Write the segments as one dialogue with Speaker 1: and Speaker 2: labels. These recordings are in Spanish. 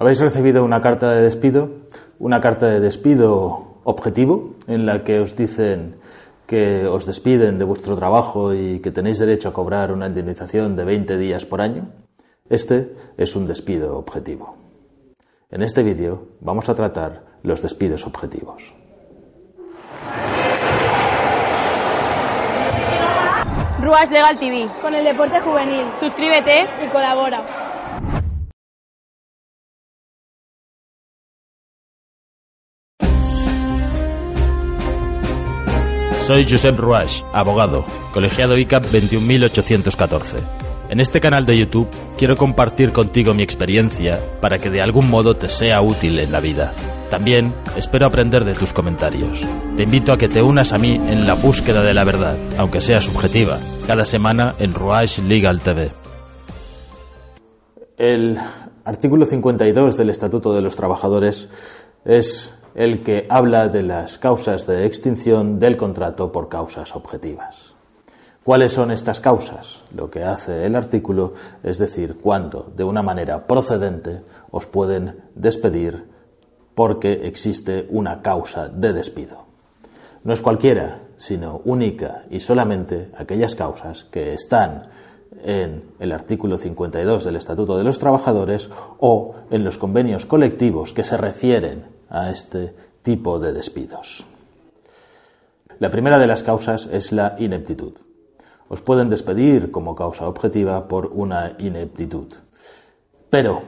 Speaker 1: Habéis recibido una carta de despido, una carta de despido objetivo en la que os dicen que os despiden de vuestro trabajo y que tenéis derecho a cobrar una indemnización de 20 días por año. Este es un despido objetivo. En este vídeo vamos a tratar los despidos objetivos.
Speaker 2: Ruas Legal TV.
Speaker 3: Con el deporte juvenil.
Speaker 2: Suscríbete
Speaker 3: y colabora.
Speaker 4: Soy Josep Ruach, abogado, colegiado ICAP 21814. En este canal de YouTube quiero compartir contigo mi experiencia para que de algún modo te sea útil en la vida. También espero aprender de tus comentarios. Te invito a que te unas a mí en la búsqueda de la verdad, aunque sea subjetiva, cada semana en Ruach Legal TV.
Speaker 1: El artículo 52 del Estatuto de los Trabajadores es el que habla de las causas de extinción del contrato por causas objetivas. ¿Cuáles son estas causas? Lo que hace el artículo es decir cuándo, de una manera procedente, os pueden despedir porque existe una causa de despido. No es cualquiera, sino única y solamente aquellas causas que están en el artículo 52 del Estatuto de los Trabajadores o en los convenios colectivos que se refieren a este tipo de despidos. La primera de las causas es la ineptitud. Os pueden despedir como causa objetiva por una ineptitud. Pero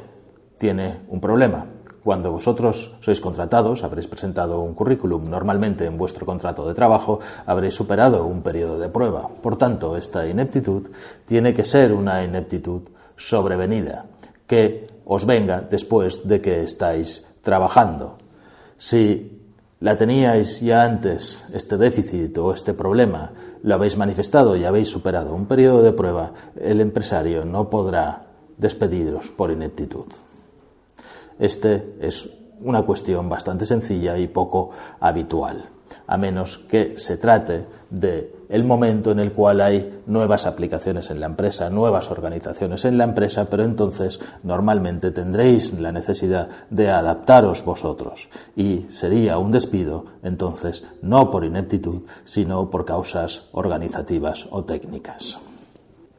Speaker 1: tiene un problema. Cuando vosotros sois contratados, habréis presentado un currículum, normalmente en vuestro contrato de trabajo habréis superado un periodo de prueba. Por tanto, esta ineptitud tiene que ser una ineptitud sobrevenida, que os venga después de que estáis trabajando. Si la teníais ya antes, este déficit o este problema, lo habéis manifestado y habéis superado un periodo de prueba, el empresario no podrá despediros por ineptitud. Este es una cuestión bastante sencilla y poco habitual, a menos que se trate de el momento en el cual hay nuevas aplicaciones en la empresa, nuevas organizaciones en la empresa, pero entonces normalmente tendréis la necesidad de adaptaros vosotros y sería un despido entonces no por ineptitud, sino por causas organizativas o técnicas.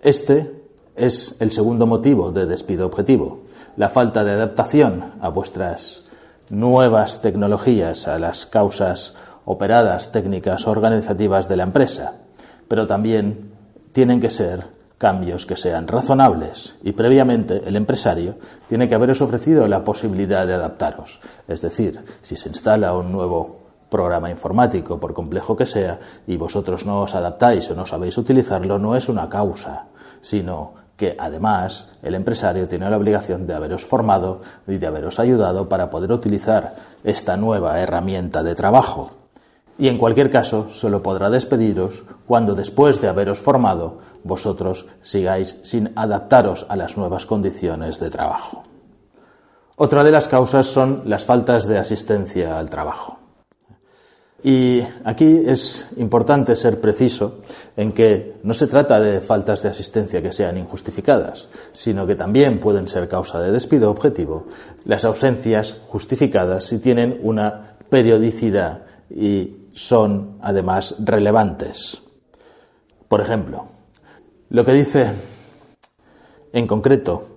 Speaker 1: Este es el segundo motivo de despido objetivo, la falta de adaptación a vuestras nuevas tecnologías, a las causas operadas técnicas organizativas de la empresa, pero también tienen que ser cambios que sean razonables y previamente el empresario tiene que haberos ofrecido la posibilidad de adaptaros. Es decir, si se instala un nuevo programa informático, por complejo que sea, y vosotros no os adaptáis o no sabéis utilizarlo, no es una causa, sino que además el empresario tiene la obligación de haberos formado y de haberos ayudado para poder utilizar esta nueva herramienta de trabajo y en cualquier caso solo podrá despediros cuando después de haberos formado vosotros sigáis sin adaptaros a las nuevas condiciones de trabajo. Otra de las causas son las faltas de asistencia al trabajo. Y aquí es importante ser preciso en que no se trata de faltas de asistencia que sean injustificadas, sino que también pueden ser causa de despido objetivo las ausencias justificadas si tienen una periodicidad y son además relevantes. Por ejemplo, lo que dice en concreto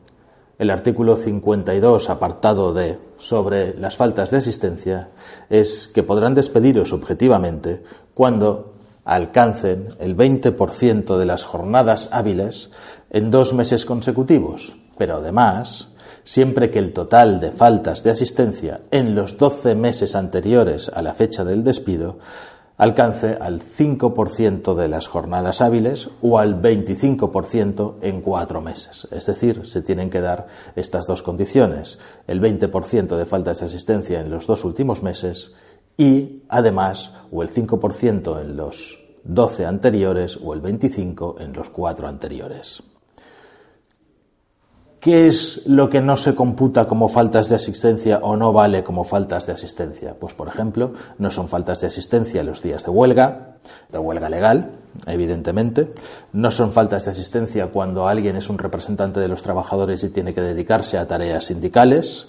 Speaker 1: el artículo 52, apartado D, sobre las faltas de asistencia, es que podrán despediros objetivamente cuando alcancen el 20% de las jornadas hábiles en dos meses consecutivos, pero además siempre que el total de faltas de asistencia en los 12 meses anteriores a la fecha del despido alcance al 5% de las jornadas hábiles o al 25% en cuatro meses. Es decir, se tienen que dar estas dos condiciones, el 20% de faltas de asistencia en los dos últimos meses y, además, o el 5% en los 12 anteriores o el 25% en los cuatro anteriores. ¿Qué es lo que no se computa como faltas de asistencia o no vale como faltas de asistencia? Pues, por ejemplo, no son faltas de asistencia los días de huelga, de huelga legal, evidentemente. No son faltas de asistencia cuando alguien es un representante de los trabajadores y tiene que dedicarse a tareas sindicales.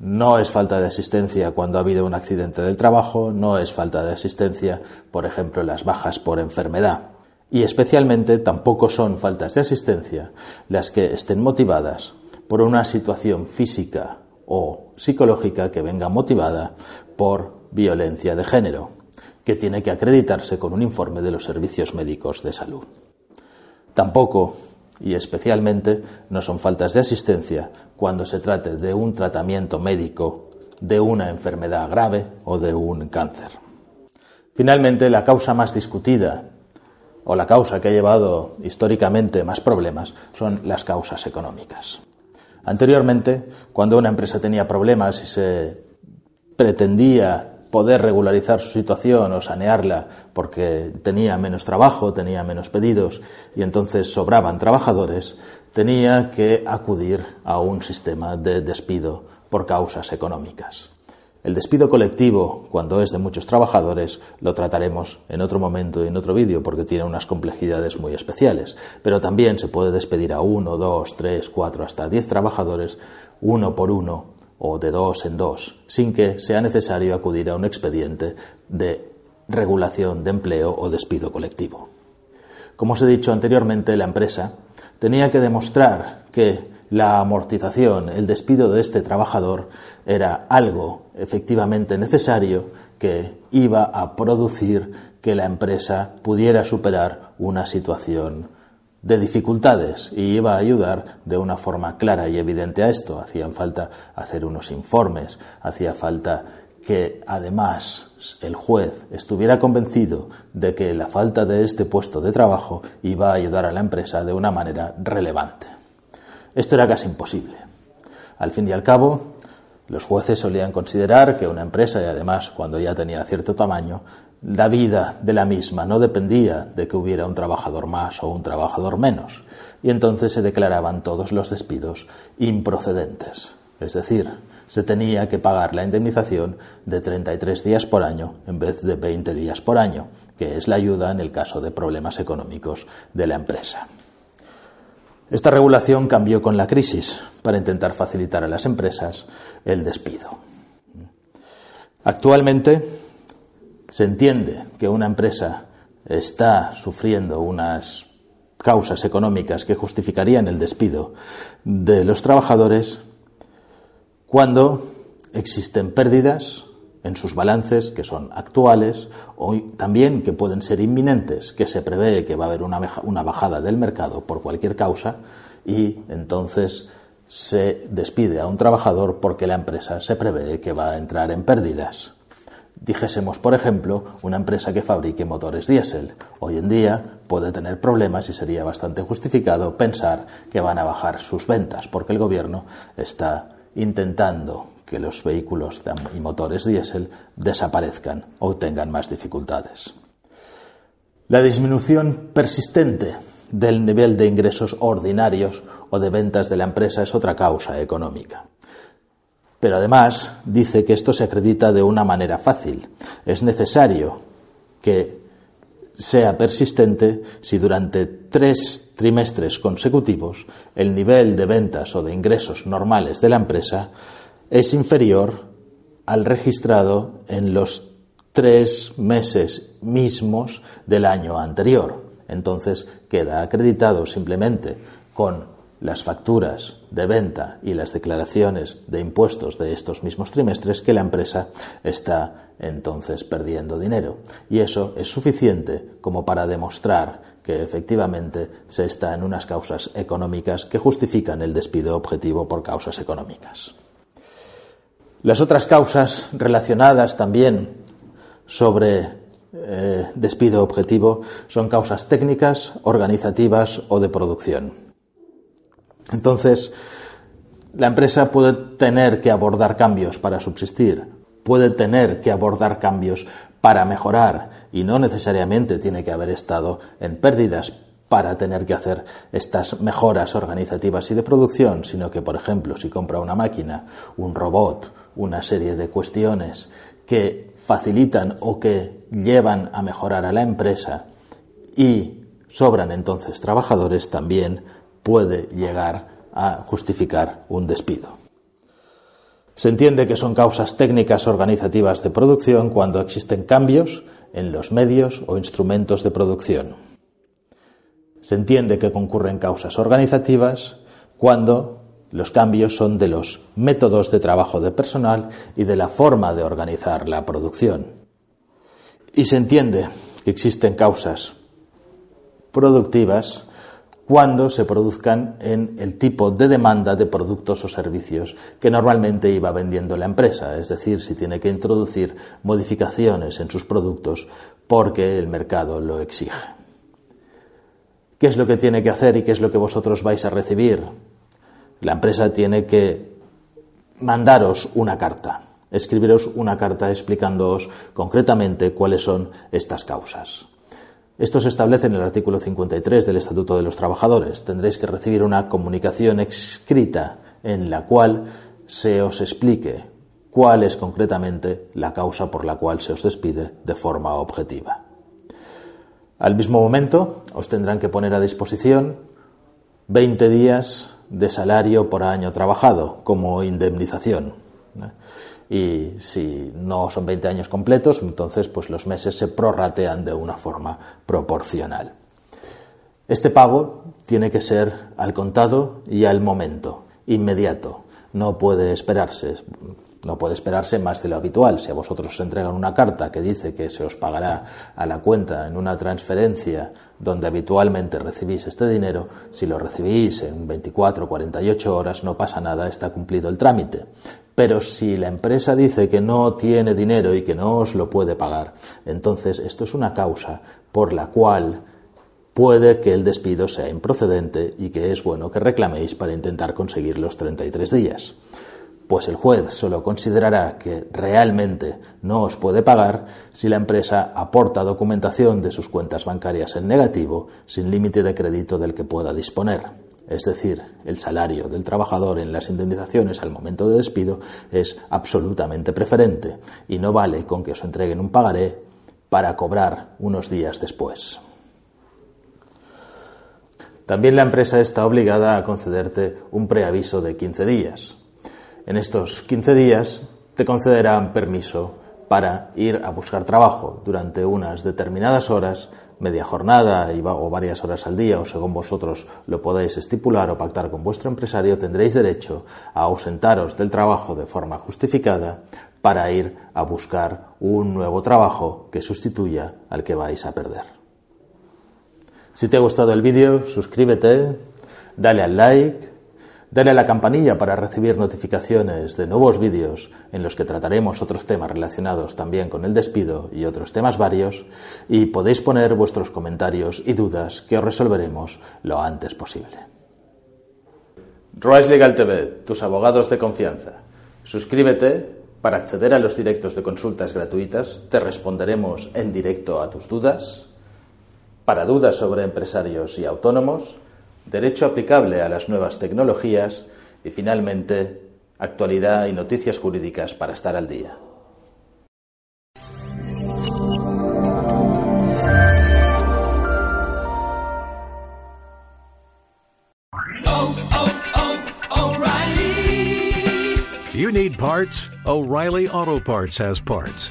Speaker 1: No es falta de asistencia cuando ha habido un accidente del trabajo. No es falta de asistencia, por ejemplo, las bajas por enfermedad. Y especialmente tampoco son faltas de asistencia las que estén motivadas por una situación física o psicológica que venga motivada por violencia de género, que tiene que acreditarse con un informe de los servicios médicos de salud. Tampoco y especialmente no son faltas de asistencia cuando se trate de un tratamiento médico de una enfermedad grave o de un cáncer. Finalmente, la causa más discutida o la causa que ha llevado históricamente más problemas son las causas económicas. Anteriormente, cuando una empresa tenía problemas y se pretendía poder regularizar su situación o sanearla porque tenía menos trabajo, tenía menos pedidos y entonces sobraban trabajadores, tenía que acudir a un sistema de despido por causas económicas. El despido colectivo, cuando es de muchos trabajadores, lo trataremos en otro momento y en otro vídeo porque tiene unas complejidades muy especiales. Pero también se puede despedir a uno, dos, tres, cuatro, hasta diez trabajadores, uno por uno o de dos en dos, sin que sea necesario acudir a un expediente de regulación de empleo o despido colectivo. Como os he dicho anteriormente, la empresa tenía que demostrar que la amortización, el despido de este trabajador era algo efectivamente necesario que iba a producir que la empresa pudiera superar una situación de dificultades y iba a ayudar de una forma clara y evidente a esto. Hacían falta hacer unos informes, hacía falta que además el juez estuviera convencido de que la falta de este puesto de trabajo iba a ayudar a la empresa de una manera relevante. Esto era casi imposible. Al fin y al cabo, los jueces solían considerar que una empresa, y además cuando ya tenía cierto tamaño, la vida de la misma no dependía de que hubiera un trabajador más o un trabajador menos, y entonces se declaraban todos los despidos improcedentes. Es decir, se tenía que pagar la indemnización de 33 días por año en vez de 20 días por año, que es la ayuda en el caso de problemas económicos de la empresa. Esta regulación cambió con la crisis para intentar facilitar a las empresas el despido. Actualmente se entiende que una empresa está sufriendo unas causas económicas que justificarían el despido de los trabajadores cuando existen pérdidas en sus balances que son actuales o también que pueden ser inminentes, que se prevé que va a haber una, bajada del mercado por cualquier causa y entonces se despide a un trabajador porque la empresa se prevé que va a entrar en pérdidas. Dijésemos, por ejemplo, una empresa que fabrique motores diésel. Hoy en día puede tener problemas y sería bastante justificado pensar que van a bajar sus ventas porque el gobierno está intentando que los vehículos y motores diésel desaparezcan o tengan más dificultades. La disminución persistente del nivel de ingresos ordinarios o de ventas de la empresa es otra causa económica. Pero además dice que esto se acredita de una manera fácil. Es necesario que sea persistente si durante tres trimestres consecutivos el nivel de ventas o de ingresos normales de la empresa es inferior al registrado en los tres meses mismos del año anterior. Entonces queda acreditado simplemente con las facturas de venta y las declaraciones de impuestos de estos mismos trimestres que la empresa está entonces perdiendo dinero. Y eso es suficiente como para demostrar que efectivamente se está en unas causas económicas que justifican el despido objetivo por causas económicas. Las otras causas relacionadas también sobre eh, despido objetivo son causas técnicas, organizativas o de producción. Entonces, la empresa puede tener que abordar cambios para subsistir, puede tener que abordar cambios para mejorar y no necesariamente tiene que haber estado en pérdidas para tener que hacer estas mejoras organizativas y de producción, sino que, por ejemplo, si compra una máquina, un robot, una serie de cuestiones que facilitan o que llevan a mejorar a la empresa y sobran entonces trabajadores, también puede llegar a justificar un despido. Se entiende que son causas técnicas organizativas de producción cuando existen cambios en los medios o instrumentos de producción. Se entiende que concurren causas organizativas cuando los cambios son de los métodos de trabajo de personal y de la forma de organizar la producción. Y se entiende que existen causas productivas cuando se produzcan en el tipo de demanda de productos o servicios que normalmente iba vendiendo la empresa, es decir, si tiene que introducir modificaciones en sus productos porque el mercado lo exige. ¿Qué es lo que tiene que hacer y qué es lo que vosotros vais a recibir? La empresa tiene que mandaros una carta, escribiros una carta explicándoos concretamente cuáles son estas causas. Esto se establece en el artículo 53 del Estatuto de los Trabajadores. Tendréis que recibir una comunicación escrita en la cual se os explique cuál es concretamente la causa por la cual se os despide de forma objetiva. Al mismo momento, os tendrán que poner a disposición 20 días de salario por año trabajado como indemnización. Y si no son 20 años completos, entonces pues los meses se prorratean de una forma proporcional. Este pago tiene que ser al contado y al momento, inmediato. No puede esperarse. No puede esperarse más de lo habitual. Si a vosotros os entregan una carta que dice que se os pagará a la cuenta en una transferencia donde habitualmente recibís este dinero, si lo recibís en 24 o 48 horas no pasa nada, está cumplido el trámite. Pero si la empresa dice que no tiene dinero y que no os lo puede pagar, entonces esto es una causa por la cual puede que el despido sea improcedente y que es bueno que reclaméis para intentar conseguir los 33 días pues el juez solo considerará que realmente no os puede pagar si la empresa aporta documentación de sus cuentas bancarias en negativo sin límite de crédito del que pueda disponer. Es decir, el salario del trabajador en las indemnizaciones al momento de despido es absolutamente preferente y no vale con que os entreguen un pagaré para cobrar unos días después. También la empresa está obligada a concederte un preaviso de 15 días, en estos 15 días te concederán permiso para ir a buscar trabajo durante unas determinadas horas, media jornada o varias horas al día, o según vosotros lo podáis estipular o pactar con vuestro empresario, tendréis derecho a ausentaros del trabajo de forma justificada para ir a buscar un nuevo trabajo que sustituya al que vais a perder. Si te ha gustado el vídeo, suscríbete, dale al like, Dale a la campanilla para recibir notificaciones de nuevos vídeos en los que trataremos otros temas relacionados también con el despido y otros temas varios y podéis poner vuestros comentarios y dudas que os resolveremos lo antes posible. Royce Legal TV, tus abogados de confianza. Suscríbete para acceder a los directos de consultas gratuitas. Te responderemos en directo a tus dudas. Para dudas sobre empresarios y autónomos, derecho aplicable a las nuevas tecnologías y finalmente actualidad y noticias jurídicas para estar al día.
Speaker 3: You need parts? O'Reilly Auto Parts has parts.